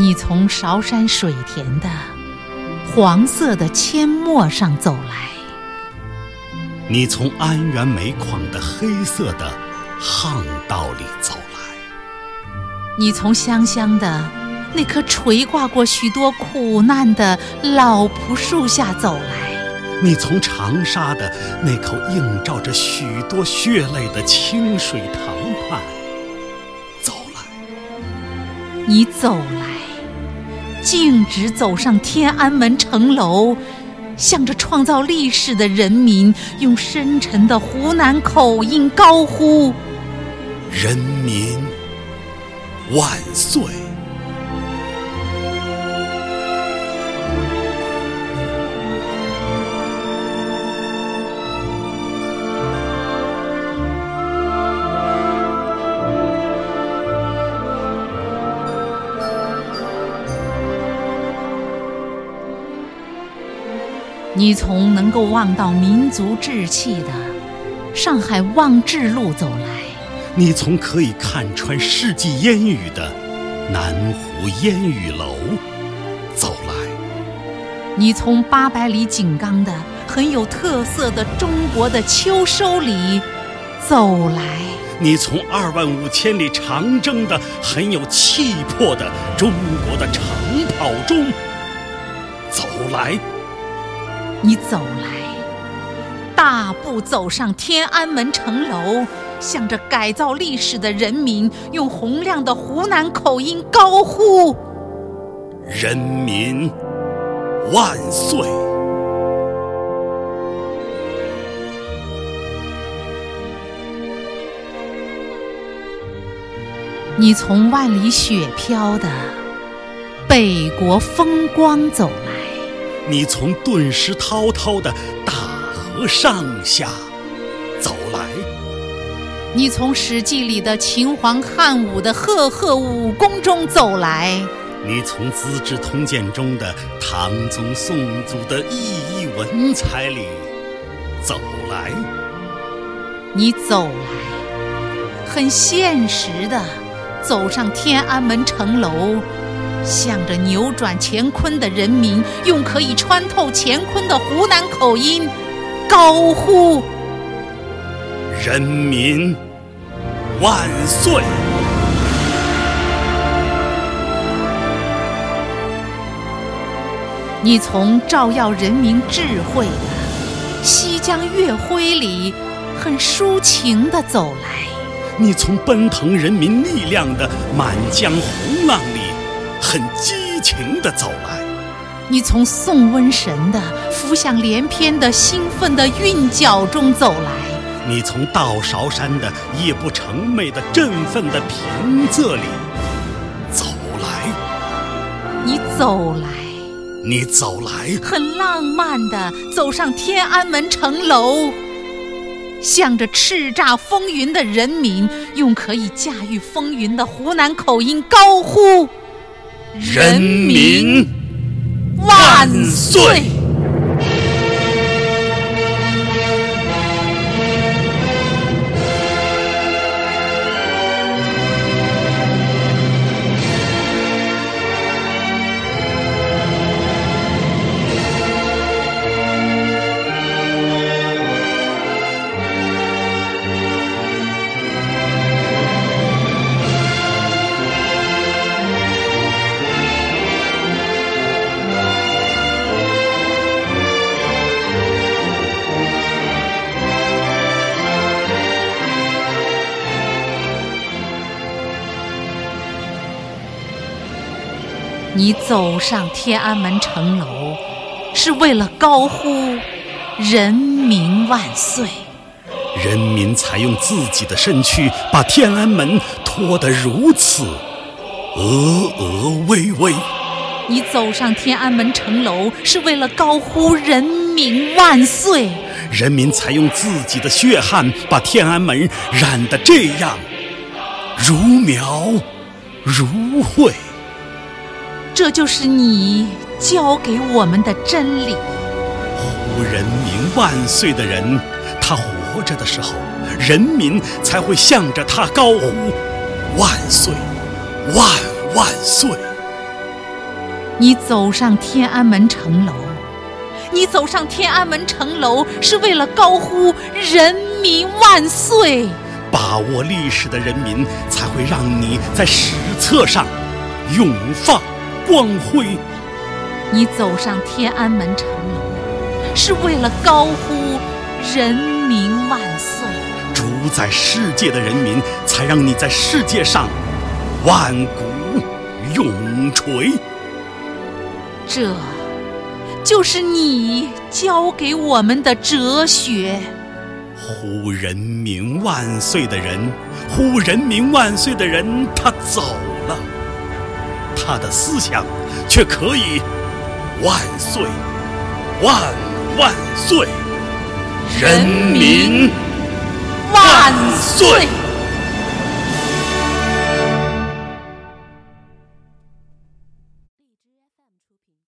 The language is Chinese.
你从韶山水田的黄色的阡陌上走来，你从安源煤矿的黑色的巷道里走来，你从香香的那棵垂挂过许多苦难的老朴树下走来，你从长沙的那口映照着许多血泪的清水塘畔走来，你走来。径直走上天安门城楼，向着创造历史的人民，用深沉的湖南口音高呼：“人民万岁！”你从能够望到民族志气的上海望志路走来，你从可以看穿世纪烟雨的南湖烟雨楼走来，你从八百里井冈的很有特色的中国的秋收里走来，你从二万五千里长征的很有气魄的中国的长跑中走来。你走来，大步走上天安门城楼，向着改造历史的人民，用洪亮的湖南口音高呼：“人民万岁！”你从万里雪飘的北国风光走来。你从顿时滔滔的大河上下走来，你从《史记》里的秦皇汉武的赫赫武功中走来，你从《资治通鉴》中的唐宗宋祖的熠熠文采里走来，你走来，很现实的走上天安门城楼。向着扭转乾坤的人民，用可以穿透乾坤的湖南口音高呼：“人民万岁！”你从照耀人民智慧的西江月辉里，很抒情地走来；你从奔腾人民力量的满江红浪里。很激情地走来，你从送瘟神的浮想联翩的兴奋的韵脚中走来，你从到韶山的夜不成寐的振奋的平仄里。走来，你走来，你走来，很浪漫地走上天安门城楼，向着叱咤风云的人民，用可以驾驭风云的湖南口音高呼。人民万岁！你走上天安门城楼，是为了高呼“人民万岁”。人民才用自己的身躯把天安门托得如此峨峨巍巍。你走上天安门城楼，是为了高呼“人民万岁”。人民才用自己的血汗把天安门染得这样如描如绘。这就是你教给我们的真理。呼人民万岁的人，他活着的时候，人民才会向着他高呼万岁，万万岁。你走上天安门城楼，你走上天安门城楼是为了高呼“人民万岁”。把握历史的人民，才会让你在史册上永放光辉。你走上天安门城楼，是为了高呼“人民万岁”。主宰世界的人民，才让你在世界上万古永垂。这，就是你教给我们的哲学。呼人民万岁的人，呼人民万岁的人，他走了，他的思想却可以万岁，万万岁，人民万岁。